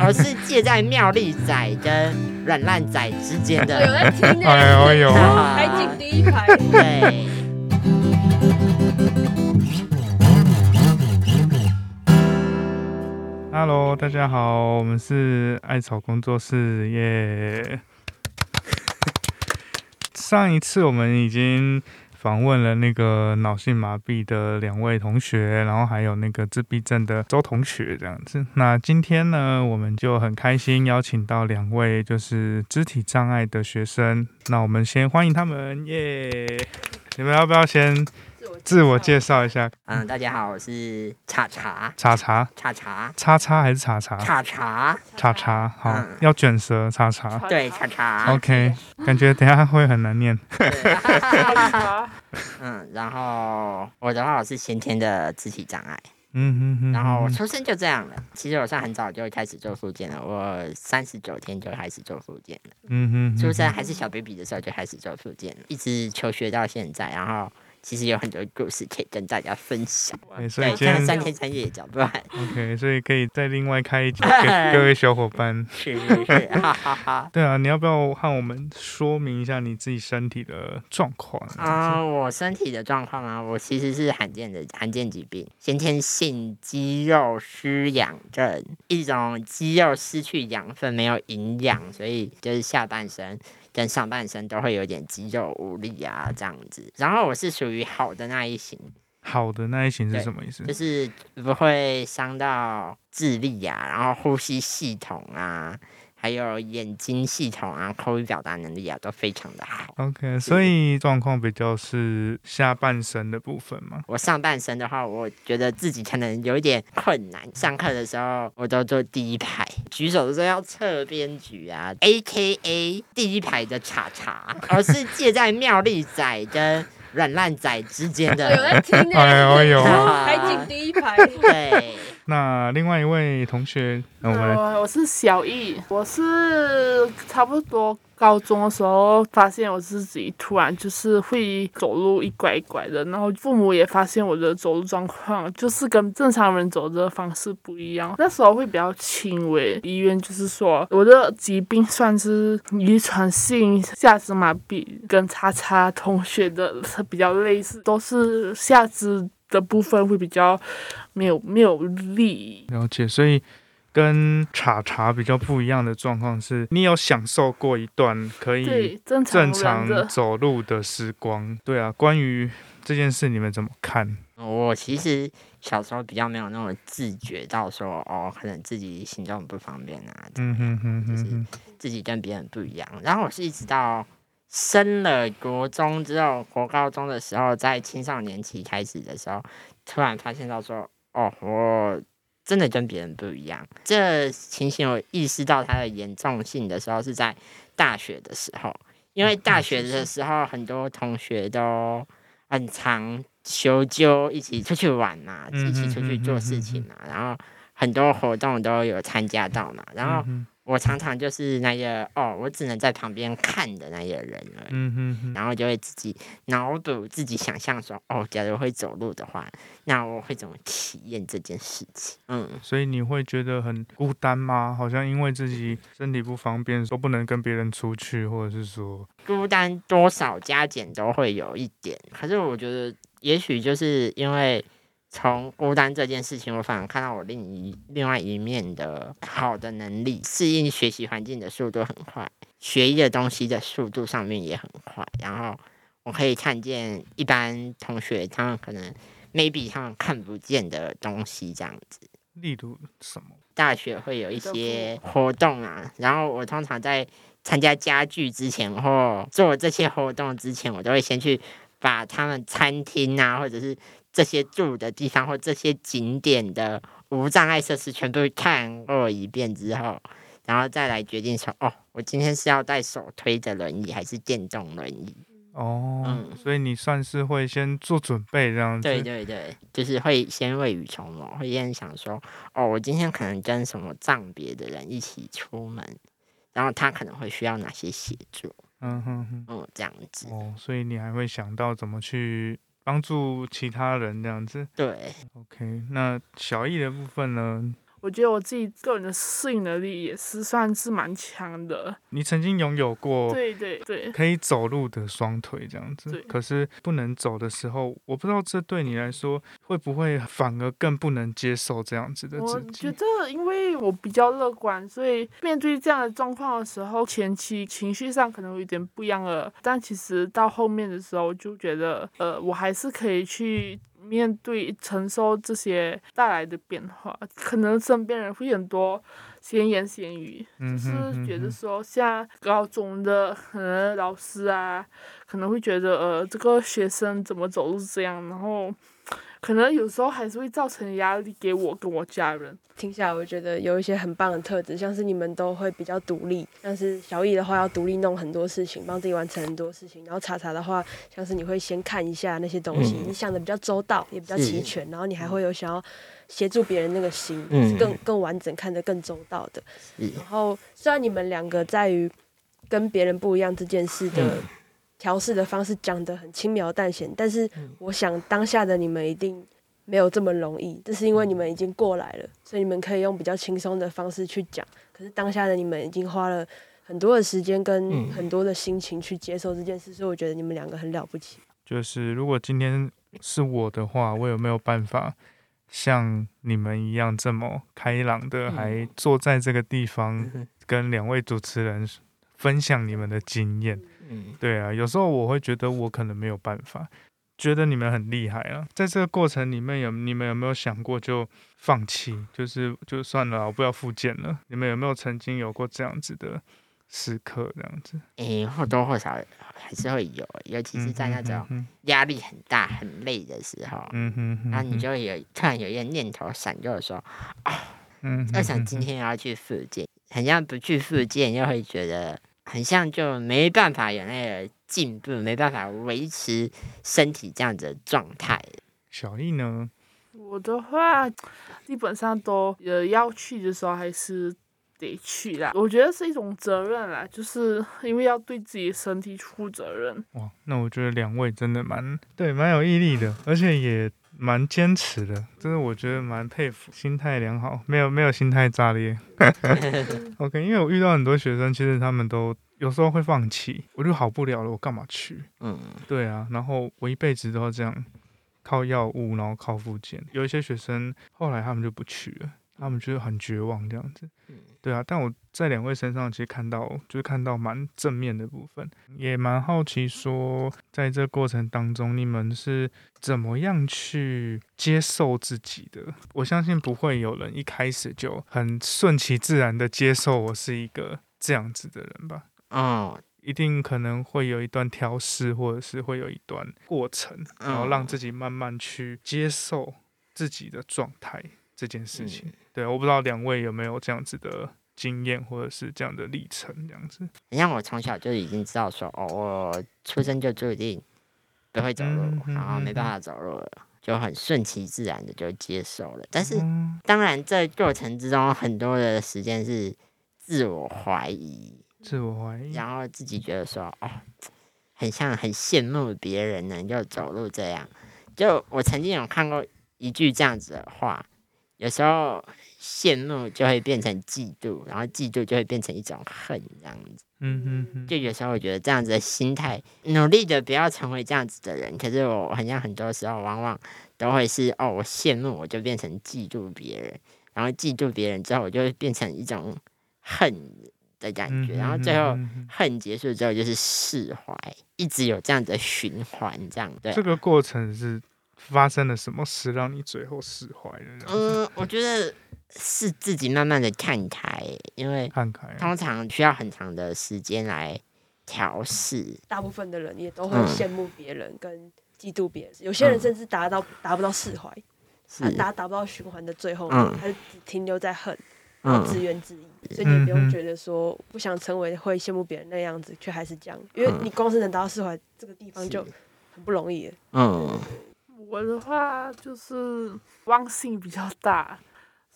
而是借在妙丽仔跟软烂仔之间有的。在听呢，哎呦还进第一排。对，Hello，大家好，我们是艾草工作室耶。上一次我们已经访问了那个脑性麻痹的两位同学，然后还有那个自闭症的周同学这样子。那今天呢，我们就很开心邀请到两位就是肢体障碍的学生。那我们先欢迎他们耶！你们要不要先自我介绍一下？嗯，大家好，我是叉叉叉叉叉叉叉叉还是叉叉叉叉叉叉好？要卷舌叉叉。对，叉叉。OK，感觉等下会很难念。嗯，然后我的话我是先天的肢体障碍，嗯。然后我出生就这样了。其实我算很早就开始做复健了，我三十九天就开始做复健了。嗯哼哼。出生还是小 baby 的时候就开始做复健了，一直求学到现在，然后其实有很多故事可以跟大家分享。对，所以今天三天三夜也讲不完。OK，所以可以再另外开一集 给各位小伙伴。是是是，哈哈哈。对啊，你要不要和我们说明一下你自己身体的状况？啊、我身体的状况啊，我其实是罕见的罕见疾病，先天性肌肉失养症，一种肌肉失去养分，没有营养，所以就是下半身跟上半身都会有点肌肉无力啊这样子。然后我是属于好的那一型，好的那一型是什么意思就？是不会伤到智力啊，然后呼吸系统啊，还有眼睛系统啊，口语表达能力啊，都非常的好。OK，所以状况比较是下半身的部分嘛。我上半身的话，我觉得自己可能有一点困难。上课的时候，我都坐第一排，举手的时候要侧边举啊，A K A 第一排的叉叉，而是介在妙丽仔跟软烂仔之间 有的。在听呢，哎呦哎呦 海景第一排。对，那另外一位同学，我们来呃，我是小易，我是差不多高中的时候发现我自己突然就是会走路一拐一拐的，然后父母也发现我的走路状况就是跟正常人走的方式不一样。那时候会比较轻微，医院就是说我的疾病算是遗传性下肢麻痹，跟叉叉同学的比较类似，都是下肢的部分会比较没有没有力。了解，所以跟茶茶比较不一样的状况是，你有享受过一段可以，正常正常走路的时光。对啊，关于这件事你们怎么看？我其实小时候比较没有那种自觉到说，哦，可能自己行动不方便啊，嗯哼哼就是哼哼，自己跟别人不一样。然后我是一直到升了国中之后，国高中的时候，在青少年期开始的时候，突然发现到说，哦，我真的跟别人不一样。这情形我意识到它的严重性的时候，是在大学的时候，因为大学的时候很多同学都很常求救一起出去玩嘛，嗯一起出去做事情嘛，然后很多活动都有参加到嘛，然后。嗯我常常就是那个哦，我只能在旁边看的那个人而已。哼哼哼，然后就会自己脑补、自己想象说，哦，假如会走路的话，那我会怎么体验这件事情？嗯，所以你会觉得很孤单吗？好像因为自己身体不方便，都不能跟别人出去，或者是说，孤单多少加减都会有一点。可是我觉得，也许就是因为从孤单这件事情，我反而看到我另一另外一面的好的能力，适应学习环境的速度很快，学一的东西的速度上面也很快。然后我可以看见一般同学他们可能 maybe 他们看不见的东西，这样子。例如什么？大学会有一些活动啊，然后我通常在参加家具之前或做这些活动之前，我都会先去把他们餐厅啊，或者是这些住的地方或这些景点的无障碍设施全部看过一遍之后，然后再来决定说，哦，我今天是要带手推的轮椅还是电动轮椅？哦，嗯所以你算是会先做准备这样子。对对对，就是会先未雨绸缪，会先想说，哦，我今天可能跟什么藏别的人一起出门，然后他可能会需要哪些协助，嗯哼哼。嗯，这样子，哦，所以你还会想到怎么去帮助其他人这样子。对，OK，那小易的部分呢？我觉得我自己个人的适应能力也是算是蛮强的。你曾经拥有过对对对，可以走路的双腿这样子，可是不能走的时候，我不知道这对你来说会不会反而更不能接受这样子的我自己？我觉得，因为我比较乐观，所以面对这样的状况的时候，前期情绪上可能有点不一样了。但其实到后面的时候，就觉得，呃，我还是可以去面对、承受这些带来的变化。可能身边人会很多闲言闲语，就是觉得说，像高中的可能老师啊，可能会觉得，呃，这个学生怎么走路这样，然后可能有时候还是会造成压力给我跟我家人。听起来，我觉得有一些很棒的特质，像是你们都会比较独立，像是小易的话要独立弄很多事情，帮自己完成很多事情，然后查查的话，像是你会先看一下那些东西，嗯你想的比较周到，也比较齐全，然后你还会有想要协助别人那个心，嗯是更更完整、看得更周到的。然后虽然你们两个在于跟别人不一样这件事的嗯调试的方式讲得很轻描淡写，但是嗯我想当下的你们一定没有这么容易，这是因为你们已经过来了，所以你们可以用比较轻松的方式去讲。可是当下的你们已经花了很多的时间跟嗯很多的心情去接受这件事，所以我觉得你们两个很了不起。就是如果今天是我的话，我有没有办法像你们一样这么开朗的，嗯还坐在这个地方 跟两位主持人分享你们的经验？嗯对啊，有时候我会觉得我可能没有办法，觉得你们很厉害啊。在这个过程里面有你们有没有想过就放弃，就是就算了，我不要复健了？你们有没有曾经有过这样子的时刻？这样子，诶、或多或少还是会有，尤其是在那种嗯压力很大、很累的时候，嗯哼哼，然后你就会有突然有一个念头闪过说，嗯，要想今天要去复健，很像不去复健，又会觉得很像就没办法有那个进步，没办法维持身体这样子的状态。小易呢？我的话，基本上都呃要去的时候还是得去啦。我觉得是一种责任啦，就是因为要对自己的身体负责任。哇，那我觉得两位真的蛮对，蛮有毅力的，而且也蛮坚持的，真的我觉得蛮佩服，心态良好，没有没有心态炸裂。OK，因为我遇到很多学生，其实他们都有时候会放弃，我就好不了了，我干嘛去？嗯，对啊，然后我一辈子都要这样靠药物，然后靠复健。有一些学生后来他们就不去了，他们就是很绝望这样子。对啊，但我在两位身上其实看到，就是看到蛮正面的部分，也蛮好奇说，在这过程当中，你们是怎么样去接受自己的？我相信不会有人一开始就很顺其自然的接受我是一个这样子的人吧。哦，一定可能会有一段调试，或者是会有一段过程，然后让自己慢慢去接受自己的状态这件事情。对，我不知道两位有没有这样子的经验，或者是这样的历程，这样子。你像我从小就已经知道说，哦，我出生就注定不会走路嗯，嗯然后没办法走路了。就很顺其自然的就接受了，但是嗯当然这过程之中很多的时间是自我怀疑，自我怀疑，然后自己觉得说，哦，很像很羡慕别人能够走路这样。就我曾经有看过一句这样子的话，有时候羡慕就会变成嫉妒，然后嫉妒就会变成一种恨，这样子。嗯哼哼，就有时候我觉得这样子的心态，努力的不要成为这样子的人。可是我好像很多时候往往都会是哦，我羡慕我就变成嫉妒别人，然后嫉妒别人之后，我就会变成一种恨的感觉，然后最后恨结束之后就是释怀，一直有这样子的循环，这样对这。个过程是发生了什么事让你最后释怀了？嗯，我觉得是自己慢慢的看开，因为看开啊，通常需要很长的时间来调试。大部分的人也都会嗯羡慕别人跟嫉妒别人，有些人甚至达到达不到释怀，他，达达不到循环的最后他就只停留在恨。然后嗯自怨自艾，所以你不用觉得说不想成为会羡慕别人那样子，却还是这样，因为嗯你光是能达到释怀这个地方就很不容易了。嗯我的话就是忘性比较大，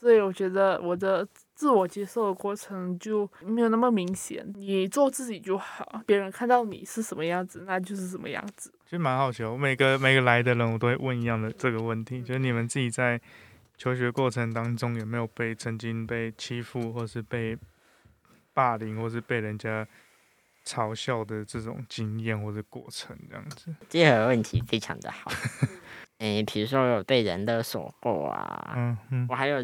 所以我觉得我的自我接受的过程就没有那么明显。你做自己就好，别人看到你是什么样子，那就是什么样子。其实蛮好奇每个每个来的人，我都会问一样的这个问题，就是你们自己在求学过程当中有没有被曾经被欺负，或是被霸凌，或是被人家嘲笑的这种经验或者过程这样子？这个问题非常的好。诶、比如说我有被人勒索过啊，嗯嗯，我还有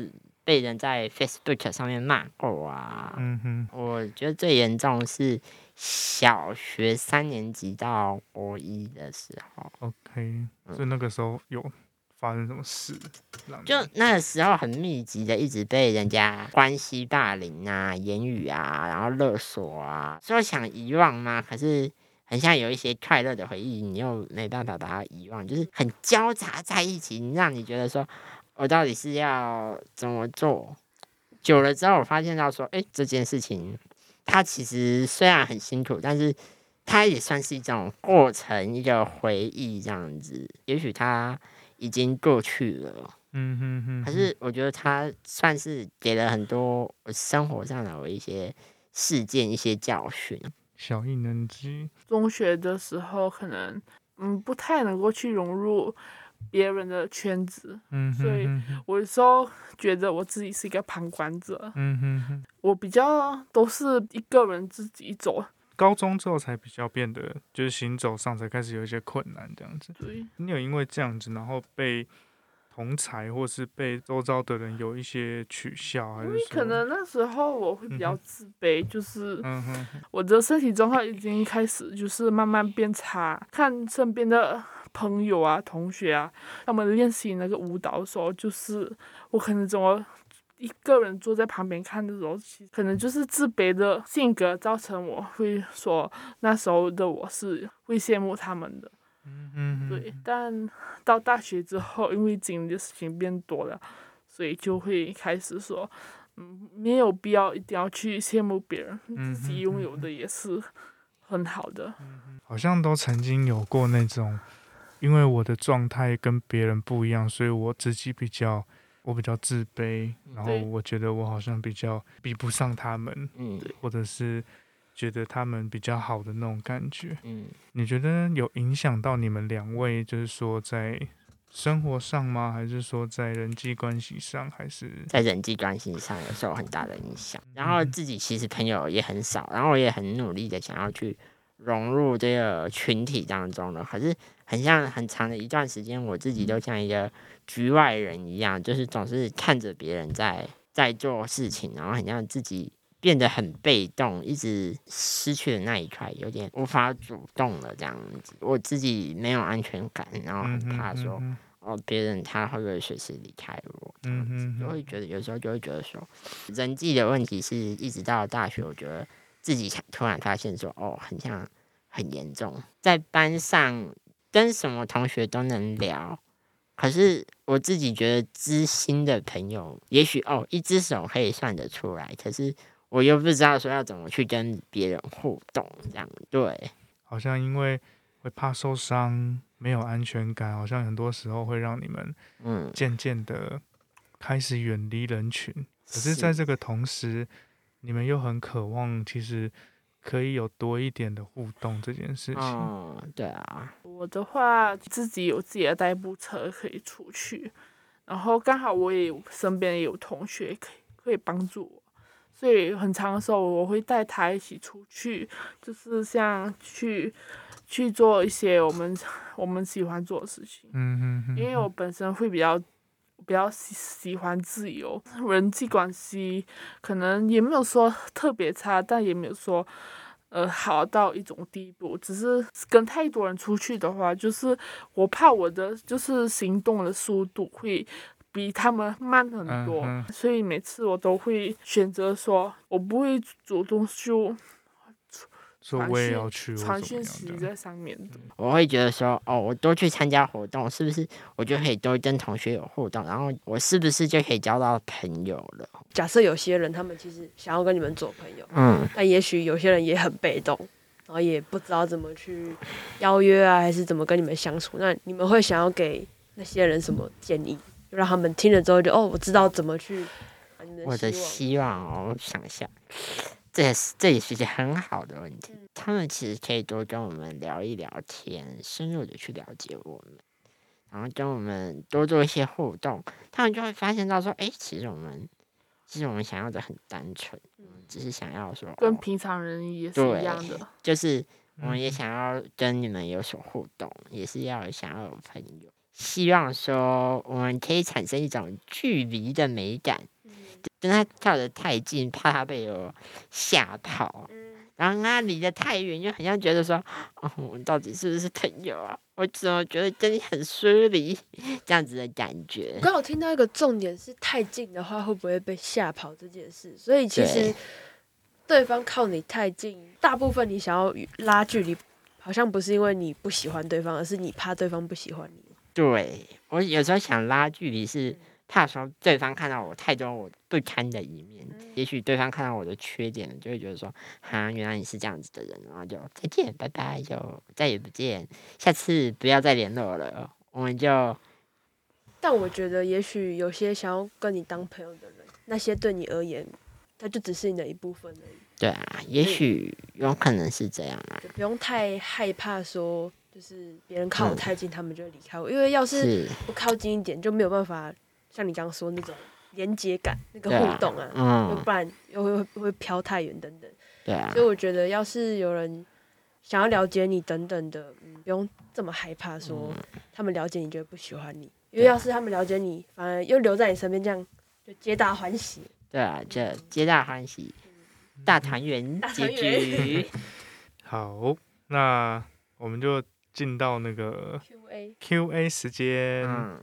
被人在 Facebook 上面骂过啊。嗯哼，我觉得最严重是小学三年级到国一的时候，OK，所以那个时候有发生什么事？就那个时候很密集的，一直被人家关系霸凌啊、言语啊，然后勒索啊，说想遗忘吗？可是很像有一些快乐的回忆，你又没办法把它遗忘，就是很交杂在一起，让你觉得说，我到底是要怎么做？久了之后，我发现到说，哎、这件事情它其实虽然很辛苦，但是它也算是一种过程，一个回忆这样子。也许它已经过去了。嗯哼哼，可是我觉得它算是给了很多生活上的我一些事件、一些教训。小异能机，中学的时候可能嗯不太能够去融入别人的圈子，嗯哼所以有时候觉得我自己是一个旁观者，嗯哼哼，我比较都是一个人自己走，高中之后才比较变得，就是行走上才开始有一些困难这样子。对，你有因为这样子，然后被同才或是被周遭的人有一些取笑，还是因为可能那时候我会比较自卑，就是我的身体状况已经开始就是慢慢变差，看身边的朋友啊、同学啊，他们练习那个舞蹈的时候，就是我可能怎么一个人坐在旁边看的时候，可能就是自卑的性格造成我会说那时候的我是会羡慕他们的，嗯哼哼对。但到大学之后，因为经历的事情变多了，所以就会开始说。嗯，没有必要一定要去羡慕别人，嗯自己拥有的也是很好的。好像都曾经有过那种，因为我的状态跟别人不一样，所以我自己比较我比较自卑，然后我觉得我好像比较比不上他们，嗯或者是觉得他们比较好的那种感觉。嗯，你觉得有影响到你们两位，就是说在生活上吗？还是说在人际关系上？还是在人际关系上有受很大的影响。然后自己其实朋友也很少，然后我也很努力的想要去融入这个群体当中了。可是很像很长的一段时间，我自己都像一个局外人一样，就是总是看着别人在在做事情，然后很像自己变得很被动，一直失去了那一块，有点无法主动了这样子。我自己没有安全感，然后很怕说。嗯哼哦，别人他会不会随时离开我？嗯哼就会觉得有时候就会觉得说，人际的问题是一直到大学，我觉得自己突然发现说，哦，很像很严重，在班上跟什么同学都能聊，可是我自己觉得知心的朋友，也许哦一只手可以算得出来，可是我又不知道说要怎么去跟别人互动，这样对，好像因为会怕受伤，没有安全感，好像很多时候会让你们嗯，渐渐的开始远离人群。可是，在这个同时，你们又很渴望，其实可以有多一点的互动这件事情。嗯，对啊，我的话，自己有自己的代步车可以出去，然后刚好我也有身边也有同学可以可以帮助我，所以很长的时候我会带他一起出去，就是像去去做一些我们我们喜欢做的事情。嗯哼哼，因为我本身会比较比较喜喜欢自由，人际关系可能也没有说特别差，但也没有说呃好到一种地步。只是跟太多人出去的话，就是我怕我的就是行动的速度会。比他们慢很多，嗯所以每次我都会选择说，我不会主动就说我也要去。在上面的。我会觉得说，哦，我多去参加活动，是不是我就可以多跟同学有互动，然后我是不是就可以交到朋友了？假设有些人他们其实想要跟你们做朋友，嗯，但也许有些人也很被动，然后也不知道怎么去邀约啊，还是怎么跟你们相处。那你们会想要给那些人什么建议，就让他们听了之后就哦，我知道怎么去我的希望希望哦，我想一下，这也是这也是一件很好的问题。嗯他们其实可以多跟我们聊一聊天，深入的去了解我们。然后跟我们多做一些互动，他们就会发现到说，哎，其实我们其实我们想要的很单纯，只是想要说，哦跟平常人也是一样的。就是我们也嗯想要跟你们有所互动，也是要想要有朋友，希望说我们可以产生一种距离的美感，跟他跳得太近，怕他被我吓跑。然后他离得太远，就很像觉得说，哦，我们到底是不是朋友啊？我怎么觉得跟你很疏离，这样子的感觉我。刚好听到一个重点是太近的话会不会被吓跑这件事，所以其实对对方靠你太近，大部分你想要与拉距离，好像不是因为你不喜欢对方，而是你怕对方不喜欢你。对我有时候想拉距离，是怕说对方看到我太多我不堪的一面。也许对方看到我的缺点，就会觉得说，哈，原来你是这样子的人，然后就再见，拜拜，就再也不见，下次不要再联络了。我们就但我觉得，也许有些想要跟你当朋友的人，那些对你而言，他就只是你的一部分而已，对啊，也许有可能是这样啊，就不用太害怕说，就是别人靠我嗯太近，他们就离开我。因为要是是，不靠近一点，就没有办法像你刚刚说那种连接感、那个互动啊，不然又会会会飘太远等等。对啊所以，我觉得，要是有人想要了解你等等的，嗯，不用这么害怕说他们了解你就会不喜欢你，因为要是他们了解你，反而又留在你身边，这样就皆大欢喜。对啊，这皆大欢喜，大团圆大结局。好，那我们就进到那个 Q&A，Q&A 时间。嗯，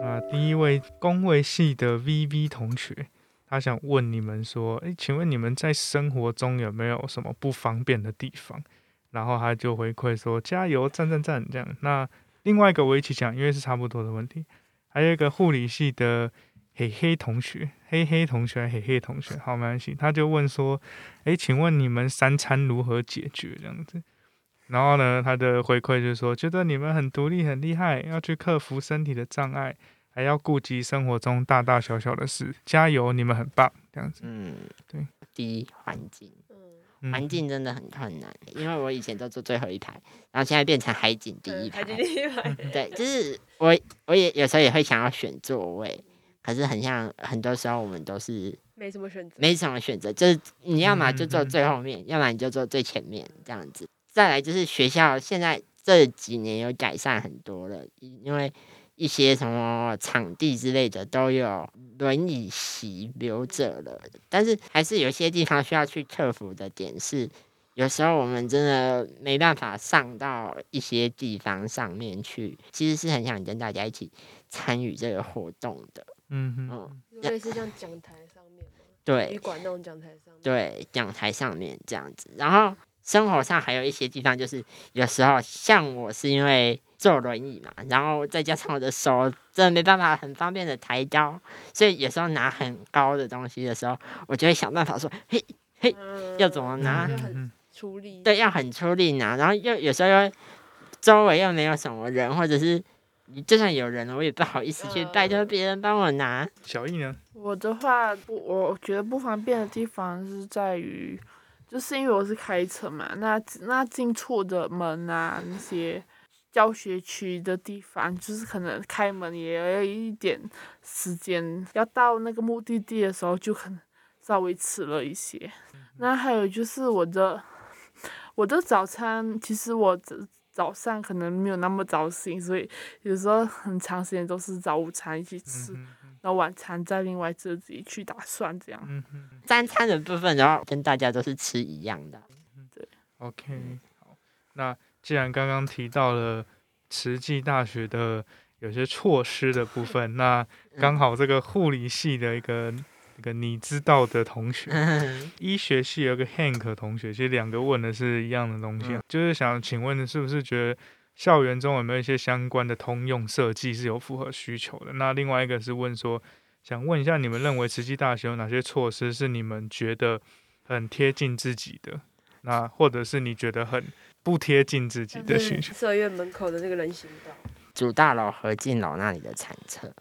那第一位工位系的 VV 同学，他想问你们说，诶，请问你们在生活中有没有什么不方便的地方？然后他就回馈说加油，赞赞赞这样。那另外一个我一起讲，因为是差不多的问题。还有一个护理系的嘿嘿同学，嘿嘿同学，嘿嘿同学，好没关系。他就问说，诶，请问你们三餐如何解决这样子？然后呢，他的回馈就是说，觉得你们很独立、很厉害，要去克服身体的障碍，还要顾及生活中大大小小的事，加油，你们很棒，这样子。嗯，对。第一环境，嗯，嗯环境真的很困难，因为我以前都坐最后一排，然后现在变成海景第一排海景第一排，对，就是我我也有时候也会想要选座位，可是很像很多时候我们都是没什么选择。没什么选择，就是你要么就坐嗯嗯嗯最后面，要么你就坐最前面这样子。再来就是学校现在这几年有改善很多了，因因为一些什么场地之类的都有轮椅席留着了，但是还是有些地方需要去克服的点是，有时候我们真的没办法上到一些地方上面去，其实是很想跟大家一起参与这个活动的。嗯哼，嗯，类似像讲台上面吗？对旅，馆那种讲台上面。对，讲台上面这样子。然后生活上还有一些地方，就是有时候像我是因为坐轮椅嘛，然后再加上我的手真的没办法很方便的抬高，所以有时候拿很高的东西的时候，我就会想办法说，嘿，嘿要怎么拿出力。对，要很出力拿，然后又有时候又周围又没有什么人，或者是就算有人了，我也不好意思去拜托别人帮我拿。小易呢？我的话，不，我觉得不方便的地方是在于，就是因为我是开车嘛，那那进出的门啊，那些教学区的地方，就是可能开门也要一点时间，要到那个目的地的时候就可能稍微迟了一些。那还有就是我的我的早餐，其实我早早上可能没有那么早醒，所以有时候很长时间都是早午餐一起吃。嗯然后晚餐再另外自己去打算这样。嗯哼三餐的部分，然后跟大家都是吃一样的。对，OK，好。那既然刚刚提到了慈济大学的有些措施的部分，那 刚好这个护理系的一个一个你知道的同学，医学系有个 Hank 同学，其实两个问的是一样的东西，啊就是想请问，是不是觉得校园中有没有一些相关的通用设计是有符合需求的？那另外一个是问说，想问一下你们认为慈济大学有哪些措施是你们觉得很贴近自己的？那或者是你觉得很不贴近自己的需求？社院门口的那个人行道，主大楼和敬老那里的产厕，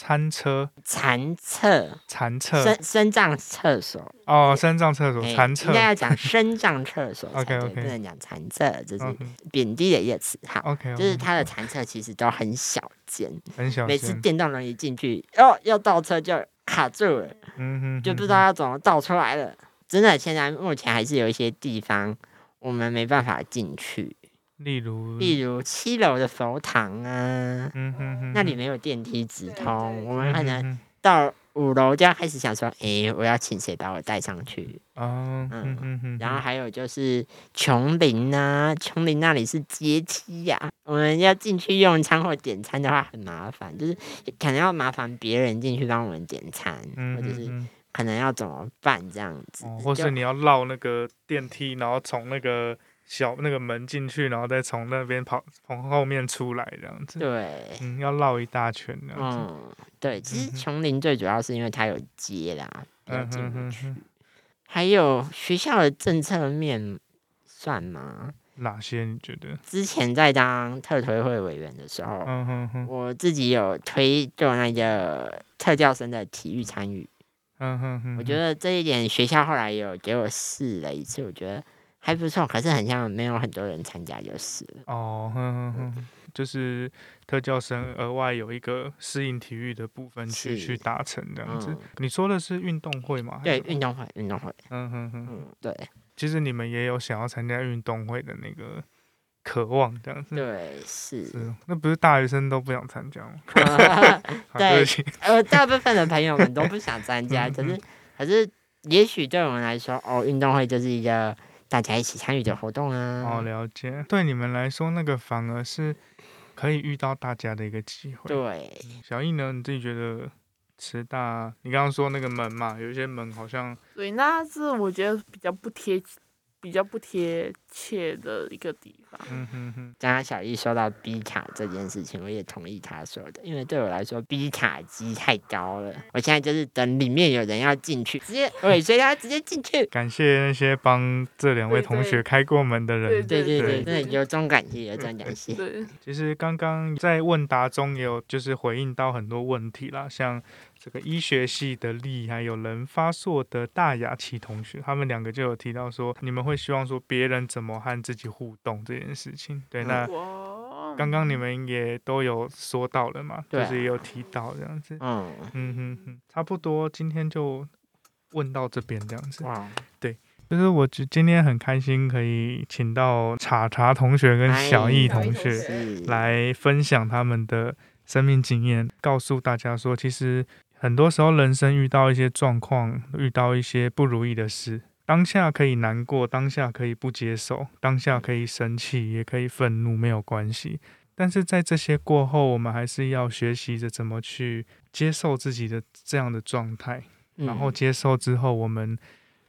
餐车、残厕，残厕身身障厕所，哦，身障厕所、哎残厕应。该要讲 身障厕所 OK，OK，不能讲残厕，这是 OK 贬低的一个词。哈，OK，就是它的残厕其实都很小间，很小每次间，电动轮一进去，哦，要倒车就卡住了，嗯哼，就不知道要怎么倒出来了。真的，现在目前还是有一些地方我们没办法进去，例如，例如七楼的佛堂啊，嗯哼哼，那里没有电梯直通，我们可能嗯到五楼就要开始想说，诶，我要请谁把我带上去？哦，嗯嗯哼哼，然后还有就是琼林啊，琼林那里是阶梯呀、我们要进去用餐或点餐的话很麻烦，就是可能要麻烦别人进去帮我们点餐，嗯或者是可能要怎么办这样子，或是你要绕那个电梯，然后从那个小那个门进去，然后再从那边跑从后面出来这样子，对。嗯，要绕一大圈这样子，嗯，对，其实琼林最主要是因为它有街啦，比较嗯进不去。哼哼哼，还有学校的政策面算吗？哪些你觉得？之前在当特推会委员的时候，嗯哼哼，我自己有推动那个特教生的体育参与。嗯哼哼，我觉得这一点学校后来有给我试了一次，我觉得还不错，可是很像没有很多人参加就是了。哦，哼哼哼，就是特教生额外有一个适应体育的部分去去达成这样子嗯。你说的是运动会吗？对运动会，运动会，嗯哼哼，嗯，对其实你们也有想要参加运动会的那个渴望这样子。对是。是，那不是大学生都不想参加吗？好对呃，大部分的朋友们都不想参加，嗯可是可是也许对我们来说，哦，运动会就是一个大家一起参与的活动啊。哦，了解。对你们来说，那个反而是可以遇到大家的一个机会。对，小易呢，你自己觉得师大，你刚刚说那个门嘛，有一些门好像对，那是我觉得比较不贴，比较不贴切的一个地方。嗯哼哼，刚刚小易说到 B 卡这件事情，我也同意他说的，因为对我来说 B 卡机太高了，我现在就是等里面有人要进去，直接 尾随他直接进去。感谢那些帮这两位同学开过门的人。对对对，对真的有种感谢，有种感谢。对，其实刚刚在问答中也有就是回应到很多问题啦，像这个医学系的丽，还有人发硕的大雅琪同学，他们两个就有提到说，你们会希望说别人怎么和自己互动这件事情。对，嗯那刚刚你们也都有说到了嘛，就是也有提到这样子。嗯，嗯哼哼，差不多今天就问到这边这样子。对，就是我觉今天很开心可以请到查查同学跟小易哎同学。来分享他们的生命经验，告诉大家说，其实很多时候人生遇到一些状况，遇到一些不如意的事，当下可以难过，当下可以不接受，当下可以生气，也可以愤怒，没有关系。但是在这些过后，我们还是要学习着怎么去接受自己的这样的状态，然后嗯接受之后，我们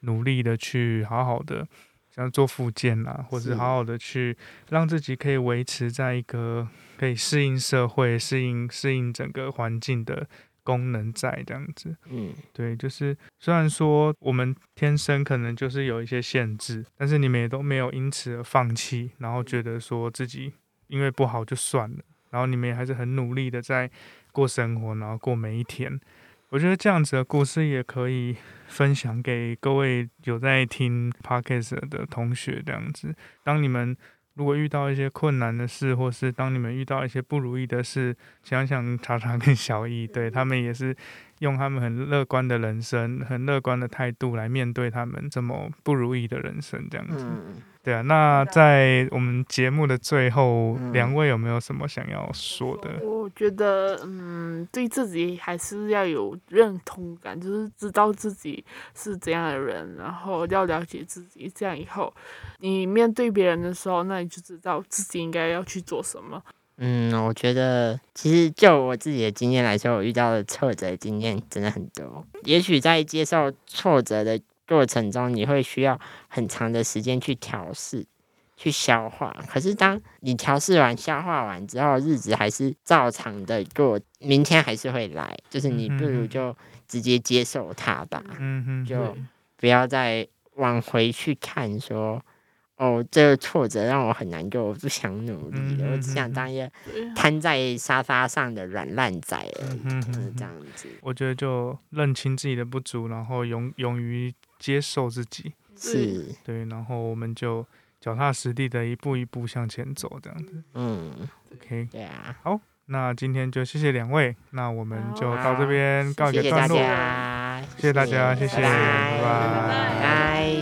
努力的去好好的，像做复健啦，或者是好好的去让自己可以维持在一个可以适应社会、适应适应整个环境的功能在这样子。嗯对，就是虽然说我们天生可能就是有一些限制，但是你们也都没有因此而放弃，然后觉得说自己因为不好就算了，然后你们也还是很努力的在过生活，然后过每一天。我觉得这样子的故事也可以分享给各位有在听 podcast 的同学，这样子，当你们如果遇到一些困难的事，或是当你们遇到一些不如意的事，想想查查跟小易，对他们也是用他们很乐观的人生、很乐观的态度来面对他们这么不如意的人生，这样子。对啊，那在我们节目的最后，嗯两位有没有什么想要说的？我觉得，嗯，对自己还是要有认同感，就是知道自己是怎样的人，然后要了解自己，这样以后你面对别人的时候，那你就知道自己应该要去做什么。嗯，我觉得其实就我自己的经验来说，我遇到的挫折经验真的很多。也许在接受挫折的过程中，你会需要很长的时间去调试、去消化。可是当你调试完、消化完之后，日子还是照常的过，明天还是会来。就是你不如就直接接受它吧。嗯哼，就不要再往回去看说，哦，这个挫折让我很难过，我不想努力了，嗯我只想当一个瘫在沙发上的软烂仔而已，嗯哼就是这样子。我觉得就认清自己的不足，然后勇勇于接受自己，是，对，然后我们就脚踏实地的一步一步向前走，这样子。嗯，OK，对啊，那今天就谢谢两位，那我们就到这边告一谢谢大个段落，家，谢谢大家，谢谢，拜拜。拜拜。